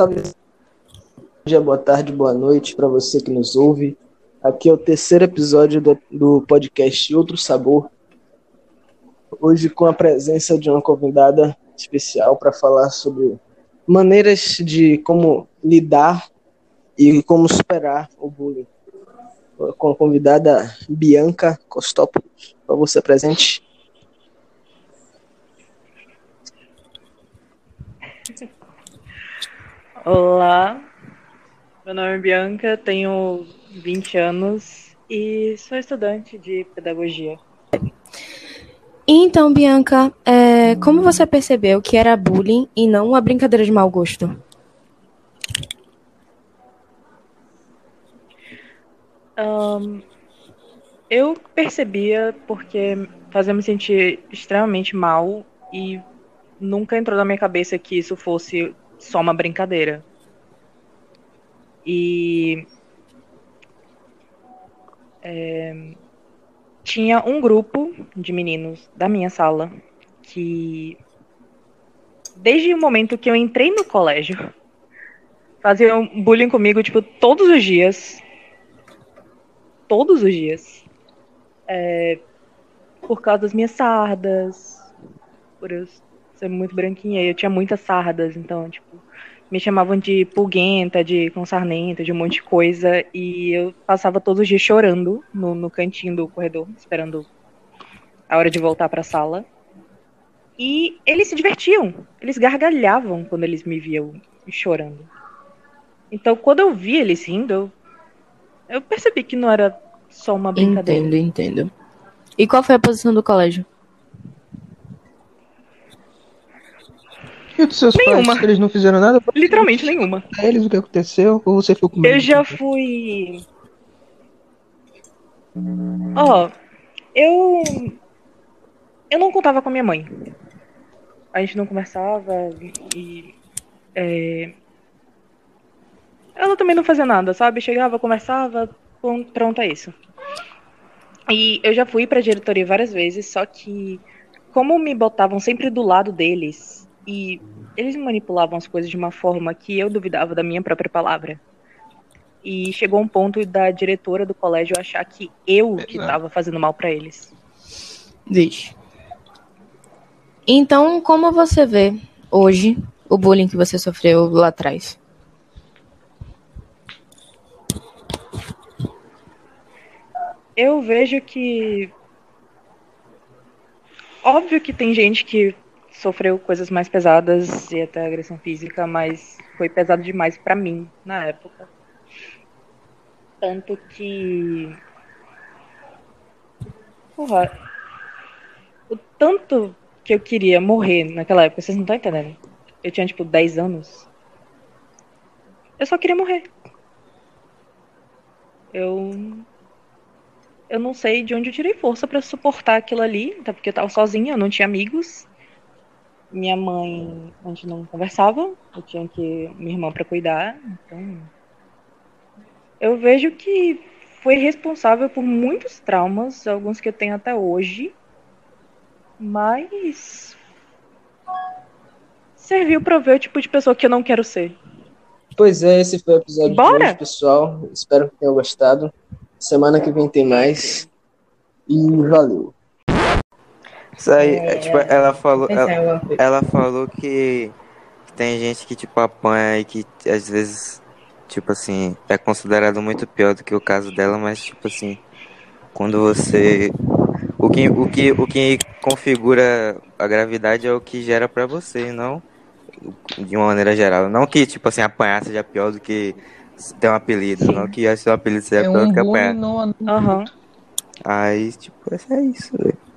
Salve. Bom dia, boa tarde, boa noite para você que nos ouve. Aqui é o terceiro episódio do, do podcast Outro Sabor. Hoje com a presença de uma convidada especial para falar sobre maneiras de como lidar e como superar o bullying. Com a convidada Bianca Costópolis. Para você presente. Olá, meu nome é Bianca, tenho 20 anos e sou estudante de pedagogia. Então, Bianca, é, como você percebeu que era bullying e não uma brincadeira de mau gosto? Um, eu percebia porque fazia me sentir extremamente mal e nunca entrou na minha cabeça que isso fosse só uma brincadeira. E é, tinha um grupo de meninos da minha sala que, desde o momento que eu entrei no colégio, faziam bullying comigo, tipo, todos os dias. Todos os dias. É, por causa das minhas sardas, por eu ser muito branquinha. Eu tinha muitas sardas, então, tipo, me chamavam de pulguenta, de consarnenta, de um monte de coisa. E eu passava todos os dias chorando no, no cantinho do corredor, esperando a hora de voltar para a sala. E eles se divertiam, eles gargalhavam quando eles me viam chorando. Então, quando eu vi eles rindo, eu, eu percebi que não era só uma brincadeira. Entendo, entendo. E qual foi a posição do colégio? E dos seus Nenhuma. pais, eles não fizeram nada? Literalmente nenhuma. eles o que aconteceu? Ou você ficou com medo? Eu já fui. Ó, eu. Eu não contava com a minha mãe. A gente não conversava e. é, Ela também não fazia nada, sabe? Chegava, conversava, pron- pronto, é isso. E eu já fui pra diretoria várias vezes, só que como me botavam sempre do lado deles e eles manipulavam as coisas de uma forma que eu duvidava da minha própria palavra. E chegou um ponto da diretora do colégio achar que eu que Exato. estava fazendo mal pra eles. Vixe. Então, como você vê hoje o bullying que você sofreu lá atrás? Eu vejo que. Óbvio que tem gente que sofreu coisas mais pesadas e até agressão física, mas foi pesado demais pra mim na época. Tanto que. Porra. O tanto que eu queria morrer naquela época, vocês não estão entendendo. Eu tinha tipo 10 anos. Eu só queria morrer. Eu eu não sei de onde eu tirei força pra suportar aquilo ali, até porque eu tava sozinha, eu não tinha amigos. Minha mãe, a gente não conversava, eu tinha que minha irmã pra cuidar, então eu vejo que foi responsável por muitos traumas, alguns que eu tenho até hoje, mas serviu eu ver o tipo de pessoa que eu não quero ser. Pois é, esse foi o episódio Bora? de hoje, pessoal. Espero que tenham gostado. Semana que vem tem mais. E valeu. Isso aí, é, tipo, ela falou, ela, Pensava. ela falou que, que tem gente que, tipo, apanha e que às vezes, tipo assim, é considerado muito pior do que o caso dela, mas, tipo assim, quando você. O que, o que, o que configura a gravidade é o que gera pra você, não de uma maneira geral. Não que, tipo assim, apanhar seja pior do que ter um apelido, não que ser um apelido seja É pior um do que apanhar. não Aham. Aí, tipo, é isso, velho.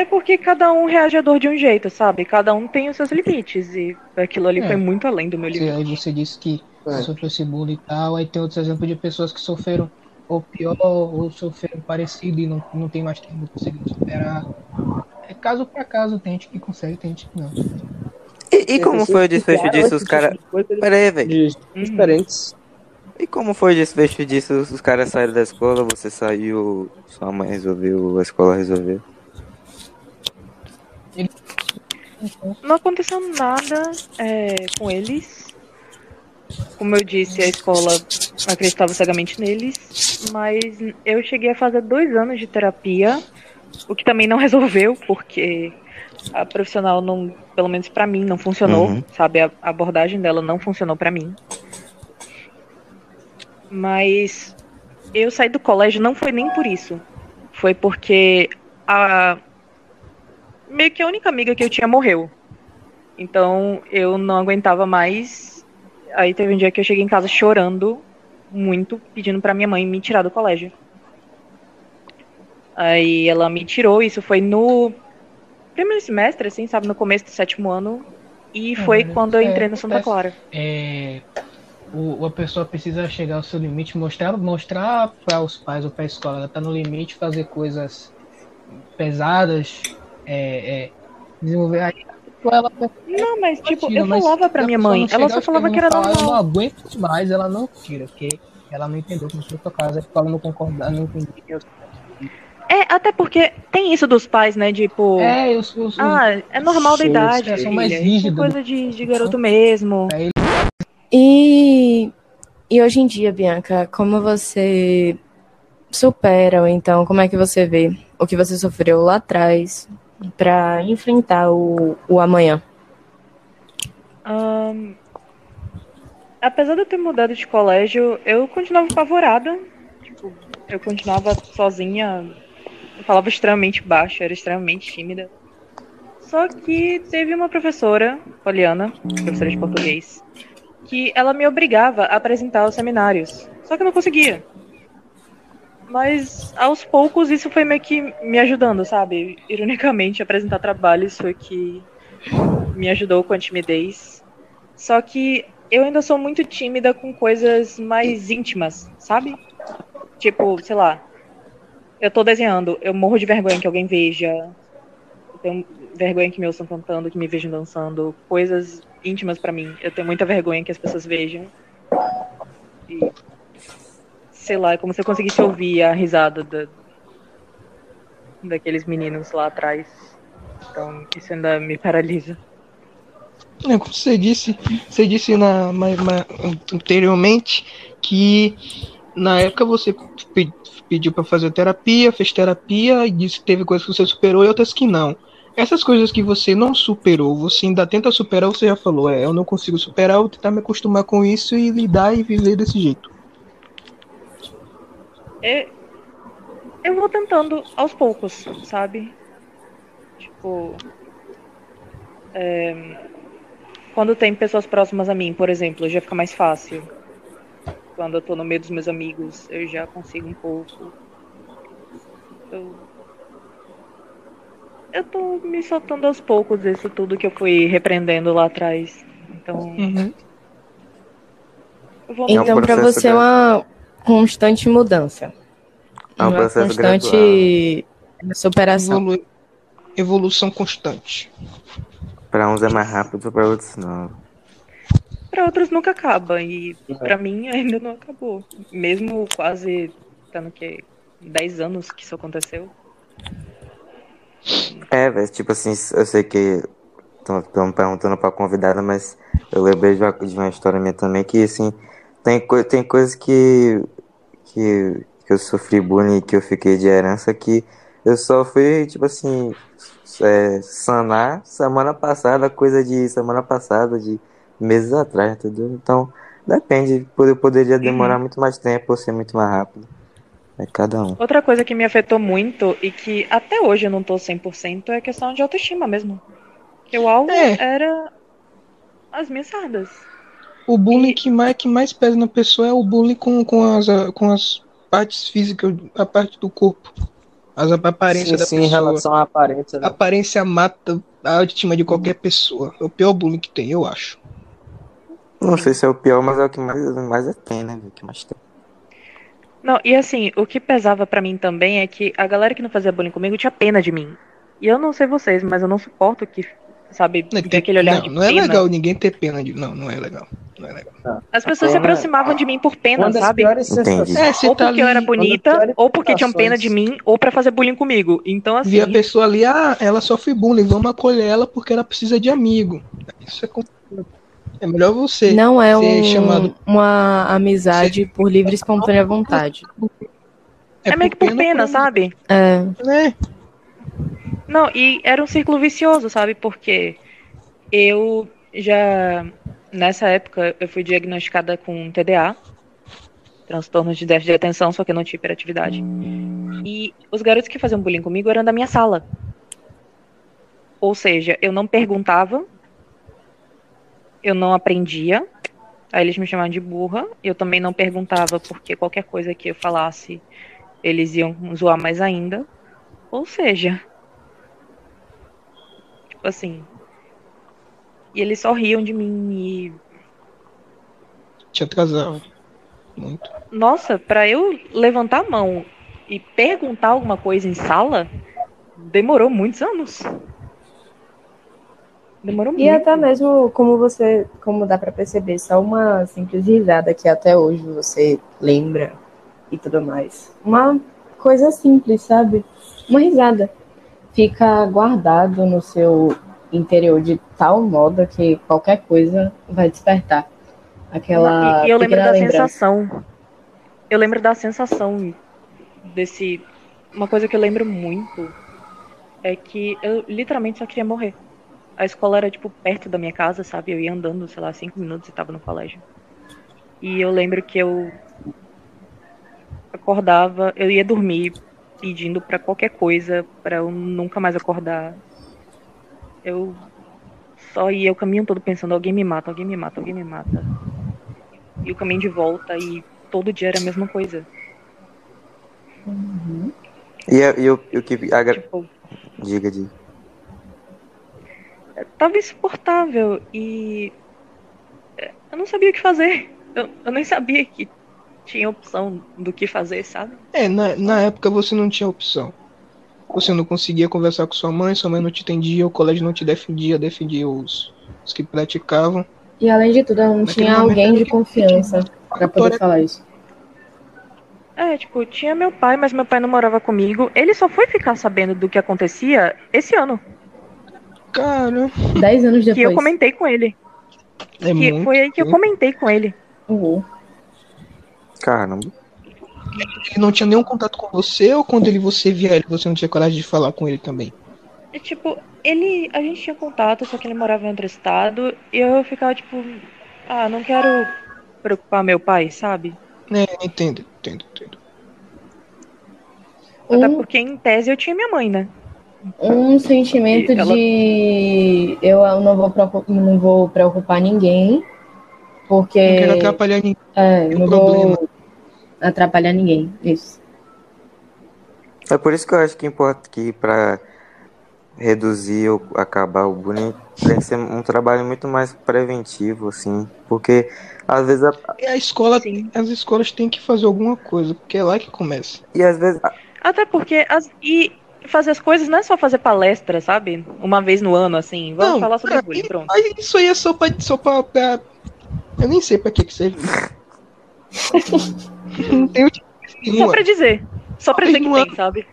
É porque cada um reage à dor de um jeito, sabe? Cada um tem os seus limites. E aquilo ali É. foi muito além do meu Você- limite. Aí você disse que É. sofreu esse bullying e tal, aí tem outros exemplos de pessoas que sofreram ou pior ou sofreram parecido e não, não tem mais tempo conseguindo superar. É caso pra caso, tem gente que consegue, tem gente que não. E, e como foi o desfecho disso? Os caras. Pera aí, velho. de Uhum. diferentes. E como foi o desfecho disso? Os caras saíram da escola, você saiu, sua mãe resolveu, a escola resolveu. Não aconteceu nada é, com eles. Como eu disse, a escola acreditava cegamente neles, mas eu cheguei a fazer dois anos de terapia, o que também não resolveu, porque a profissional não, pelo menos para mim, não funcionou, Uhum. sabe? A abordagem dela não funcionou para mim. Mas eu saí do colégio não foi nem por isso. Foi porque a meio que a única amiga que eu tinha morreu. Então eu não aguentava mais. Aí teve um dia que eu cheguei em casa chorando muito, pedindo pra minha mãe me tirar do colégio. Aí ela me tirou, isso foi no primeiro semestre, assim, sabe, no começo do sétimo ano. E foi Uhum. quando eu É, entrei no Santa. Clara. É, o, a pessoa precisa chegar ao seu limite, mostrar mostrar para os pais ou para a escola, ela está no limite, fazer coisas pesadas, é, é, desenvolver aí ela Não, mas tipo, tira, eu falava pra minha mãe, ela só falava que era e falar, Eu não normal. aguento mais, ela não tira, porque ela não entendeu como foi tua casa, a escola não concordar, não entendeu. É, até porque tem isso dos pais, né? Tipo, É, os, os- ah, é normal da idade. São mais é rígidos. coisa de, de garoto mesmo. E, e hoje em dia, Bianca, como você supera, ou então, como é que você vê o que você sofreu lá atrás pra enfrentar o, o amanhã? Ahn, apesar de eu ter mudado de colégio, eu continuava apavorada. Tipo, eu continuava sozinha. Eu falava extremamente baixo, era extremamente tímida. Só que teve uma professora, Poliana, professora de português, que ela me obrigava a apresentar os seminários. Só que eu não conseguia. Mas aos poucos isso foi meio que me ajudando, sabe? Ironicamente, apresentar trabalhos foi que me ajudou com a timidez. Só que eu ainda sou muito tímida com coisas mais íntimas, sabe? Tipo, sei lá, eu tô desenhando, eu morro de vergonha que alguém veja. Eu tenho vergonha que me ouçam cantando, que me vejam dançando, coisas íntimas pra mim. Eu tenho muita vergonha que as pessoas vejam. E sei lá, é como se eu conseguisse ouvir a risada da, daqueles meninos lá atrás. Então, isso ainda me paralisa. É, como você disse, você disse na, ma- ma- anteriormente que na época você pe- pediu para fazer terapia, fez terapia e disse que teve coisas que você superou e outras que não. Essas coisas que você não superou, você ainda tenta superar, você já falou, é, eu não consigo superar, eu vou tentar me acostumar com isso e lidar e viver desse jeito. É, eu vou tentando aos poucos, sabe? Tipo. é, quando tem pessoas próximas a mim, por exemplo, já fica mais fácil. Quando eu tô no meio dos meus amigos, eu já consigo um pouco. Eu, eu tô me soltando aos poucos isso tudo que eu fui repreendendo lá atrás. Então, Uhum. eu vou É um Então, pra processo você é uma constante mudança. É um uma processo constante superação. Evolu- evolução constante. Pra uns é mais rápido, pra outros não. Pra outros nunca acaba. E pra mim ainda não acabou. Mesmo quase tá no que? 10 anos que isso aconteceu. É, velho, tipo assim, eu sei que estão me perguntando pra convidada, mas eu lembrei de uma, de uma história minha também que, assim, tem, coi- tem coisas que, que, que eu sofri bullying, que eu fiquei de herança, que eu só fui, tipo assim, é, sanar semana passada, coisa de semana passada, de meses atrás, entendeu? Então, depende, pod- poderia demorar muito mais tempo ou ser muito mais rápido. É cada um. Outra coisa que me afetou muito e que até hoje eu não tô 100% é a questão de autoestima mesmo. Que o alvo É. era as minhas sardas. O bullying E- que mais, que mais pesa na pessoa é o bullying com, com, as, com as partes físicas, a parte do corpo. As aparências Sim, da sim, em pessoa. relação à aparência. A Né? aparência mata a autoestima de qualquer pessoa. É o pior bullying que tem, eu acho. Não sei se é o pior, mas é o que mais, mais é tem, né? O que mais tem. Não, e assim, o que pesava pra mim também é que a galera que não fazia bullying comigo tinha pena de mim. E eu não sei vocês, mas eu não suporto que, sabe, Não, ver tem- aquele olhar não, de não é pena. legal ninguém ter pena de. Não, não é legal. Não é legal. As pessoas se Pena. aproximavam de mim por pena, sabe? É, Ou tá porque eu ali, era bonita, ou porque tinham pena de mim, ou pra fazer bullying comigo. Então, assim, vi a pessoa ali, ah, ela sofre bullying, vamos acolher ela porque ela precisa de amigo. Isso é complicado. É melhor você. Não é ser um- chamado- uma amizade por livre e espontânea vontade. é meio que por pena, pra- sabe? É, né? Não, e era um círculo vicioso, sabe? Porque eu já, nessa época, eu fui diagnosticada com TDA, transtorno de déficit de atenção, só que eu não tinha hiperatividade. E os garotos que faziam bullying comigo eram da minha sala. Ou seja, eu não perguntava, eu não aprendia, aí eles me chamavam de burra, eu também não perguntava, porque qualquer coisa que eu falasse, eles iam zoar mais ainda. Ou seja, tipo assim. E eles só riam de mim e. Te atrasava. Muito. Nossa, pra eu levantar a mão e perguntar alguma coisa em sala, demorou muitos anos. Demorou E muito. até mesmo como você, como dá pra perceber, só uma simples risada que até hoje você lembra e tudo mais. Uma coisa simples, sabe? Uma risada. Fica guardado no seu interior de tal modo que qualquer coisa vai despertar aquela E, eu lembro da lembrança. sensação. Eu lembro da sensação desse. Uma coisa que eu lembro muito é que eu literalmente só queria morrer. A escola era, tipo, perto da minha casa, sabe? Eu ia andando, sei lá, cinco minutos e tava no colégio. E eu lembro que eu acordava, eu ia dormir pedindo pra qualquer coisa, pra eu nunca mais acordar. Eu só ia o caminho todo pensando, alguém me mata, alguém me mata, alguém me mata. E o caminho de volta e todo dia era a mesma coisa. E, é- e o, e o que. Agra... Tipo, Diga, diga. tava insuportável e é, eu não sabia o que fazer. Eu, eu nem sabia que tinha opção do que fazer, sabe? É, na, na época você não tinha opção. Você não conseguia conversar com sua mãe, sua mãe não te entendia, o colégio não te defendia, defendia os, os que praticavam. E além de tudo, ela não Naquele tinha alguém de confiança pra poder falar isso. É, tipo, tinha meu pai, mas meu pai não morava comigo. Ele só foi ficar sabendo do que acontecia esse ano. Cara, Dez anos Que eu depois. comentei com ele. é Que muito. foi aí que eu comentei com ele. Uhum. Caramba. Ele não tinha nenhum contato com você ou quando ele você via ele, você não tinha coragem de falar com ele também? E, tipo, ele. A gente tinha contato, só que ele morava em outro estado. E eu ficava, tipo, ah, não quero preocupar meu pai, sabe? É, entendo, entendo, entendo. Até Um, porque, em tese, eu tinha minha mãe, né? um sentimento ela- de eu não vou, não vou preocupar ninguém, porque Não quero atrapalhar ninguém. é, não problema. vou atrapalhar ninguém. Isso. É por isso que eu acho que importa que pra reduzir ou acabar o bullying tem que ser um trabalho muito mais preventivo, assim. Porque às vezes a- E a escola, Sim. as escolas têm que fazer alguma coisa, porque é lá que começa. e às vezes Até porque. As, e fazer as coisas não é só fazer palestra, sabe? Uma vez no ano, assim. Vamos Não, falar sobre pra bullying, pronto. Mas isso aí é só pra. Só pra- Eu nem sei pra que que serve. não tem utilidade Só pra dizer. Só pra dizer que tem, sabe?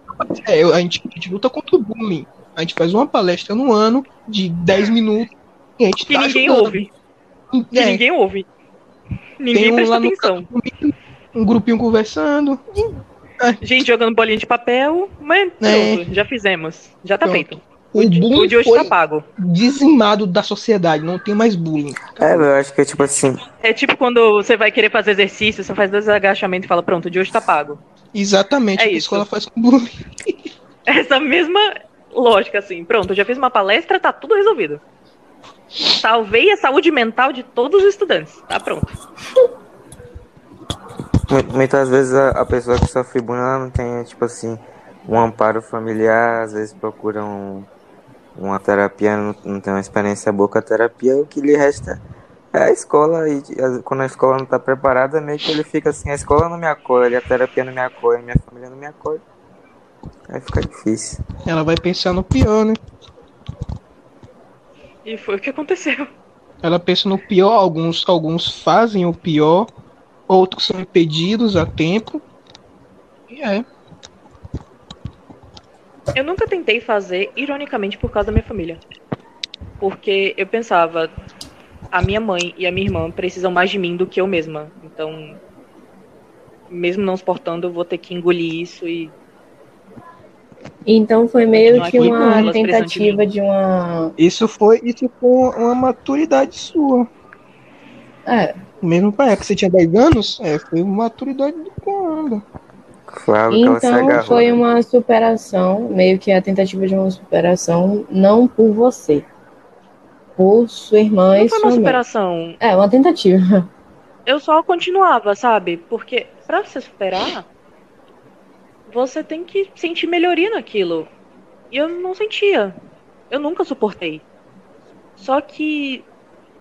É, a, gente, a gente luta contra o bullying. A gente faz uma palestra no ano de 10 minutos e a gente Que tá ninguém ajudando. ouve. Que É, ninguém ouve. Ninguém tem um presta atenção. um grupinho conversando. Gente jogando bolinha de papel, mas É. já fizemos. Já tá Pronto. feito. O, O de bullying hoje foi tá pago. dizimado da sociedade, não tem mais bullying. é, eu acho que é tipo assim, É tipo quando você vai querer fazer exercício, você faz dois agachamentos e fala, pronto, o de hoje tá pago. Exatamente É o que a isso. escola faz com bullying. Essa mesma lógica, assim. Pronto, eu já fiz uma palestra, tá tudo resolvido. Salvei a saúde mental de todos os estudantes. Tá pronto. mu- muitas vezes a, a pessoa que sofre bullying ela não tem, tipo assim, um amparo familiar, às vezes procura um, uma terapia, não, não tem uma experiência boa com a terapia, o que lhe resta é a escola. E quando a escola não tá preparada, meio que ele fica assim, a escola não me acolhe, a terapia não me acolhe, minha família não me acolhe. Aí fica difícil. Ela vai pensar no pior, né? E foi o que aconteceu. Ela pensa no pior, alguns, alguns fazem o pior, outros são impedidos a tempo. E é. Eu nunca tentei fazer, ironicamente, por causa da minha família. Porque eu pensava, a minha mãe e a minha irmã precisam mais de mim do que eu mesma. Então, mesmo não suportando, eu vou ter que engolir isso e. Então foi meio é que uma de tentativa mim. de uma. Isso foi, isso foi uma maturidade sua. É, Mesmo para que você tinha 10 anos, é, foi uma maturidade do caramba. Se então foi né? uma superação, meio que a tentativa de uma superação, não por você, por sua irmã Não e foi sua uma mãe. superação. É, uma tentativa. Eu só continuava, sabe? Porque pra você superar, você tem que sentir melhoria naquilo. E eu não sentia. Eu nunca suportei. Só que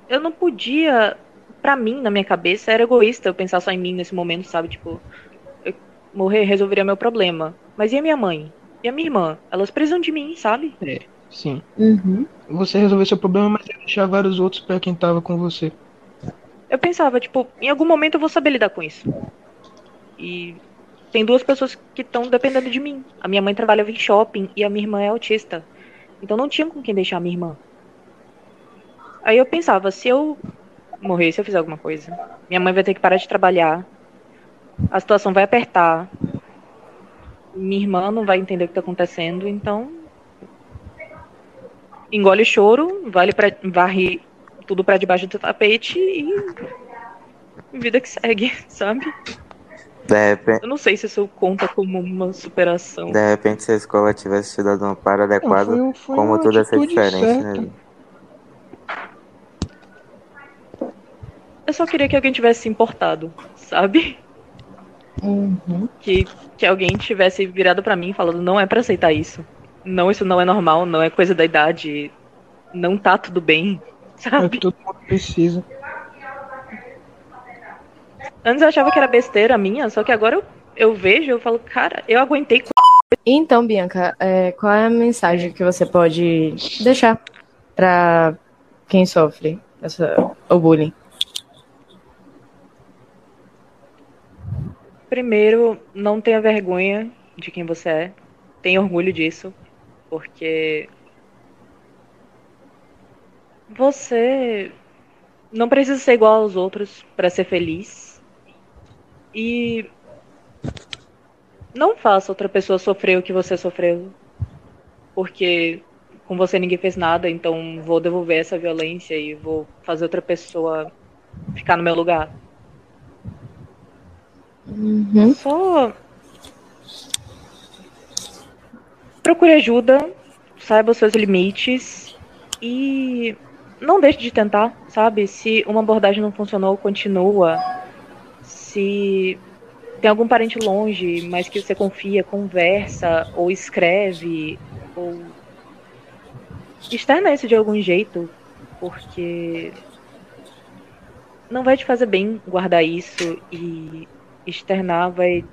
eu não podia, pra mim, na minha cabeça, era egoísta eu pensar só em mim nesse momento, sabe? Tipo, morrer resolveria meu problema. Mas e a minha mãe? E a minha irmã? Elas precisam de mim, sabe? Sim. Uhum. Você resolveu seu problema, mas ia deixar vários outros para quem tava com você. Eu pensava, tipo, em algum momento eu vou saber lidar com isso. E tem duas pessoas que estão dependendo de mim. A minha mãe trabalhava em shopping e a minha irmã é autista. Então não tinha com quem deixar a minha irmã. Aí eu pensava, se eu morrer, se eu fizer alguma coisa, minha mãe vai ter que parar de trabalhar. A situação vai apertar. Minha irmã não vai entender o que tá acontecendo, então engole o choro, vale pra, varre tudo pra debaixo do tapete e vida que segue, sabe? De repente, Eu não sei se isso conta como uma superação. de repente, se a escola tivesse te dado um amparo adequado, foi- foi como tudo ia ser diferente, certa. né? Eu só queria que alguém tivesse se importado, sabe? Uhum. Que, que alguém tivesse virado pra mim falando, não é pra aceitar isso. Não, isso não é normal, não é coisa da idade. Não tá tudo bem, É o sabe? que todo mundo precisa. Antes eu achava que era besteira minha, só que agora eu, eu vejo, eu falo, cara, eu aguentei. Então, Bianca, é, qual é a mensagem que você pode deixar pra quem sofre essa, o bullying? Primeiro, não tenha vergonha de quem você é. Tenha orgulho disso. Porque. Você não precisa ser igual aos outros para ser feliz. E. Não faça outra pessoa sofrer o que você sofreu. Porque com você ninguém fez nada, então vou devolver essa violência e vou fazer outra pessoa ficar no meu lugar. Uhum. Só procure ajuda, saiba os seus limites e não deixe de tentar, sabe? Se uma abordagem não funcionou, continua. Se tem algum parente longe, mas que você confia, conversa ou escreve ou externa isso de algum jeito, porque não vai te fazer bem guardar isso e externar vai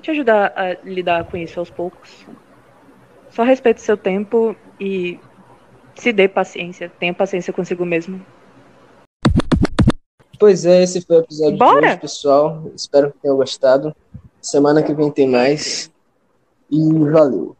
te ajudar a lidar com isso aos poucos. Só respeite seu tempo e se dê paciência. Tenha paciência consigo mesmo. Pois é, esse foi o episódio Bora? de hoje, pessoal. Espero que tenham gostado. Semana que vem tem mais. E valeu.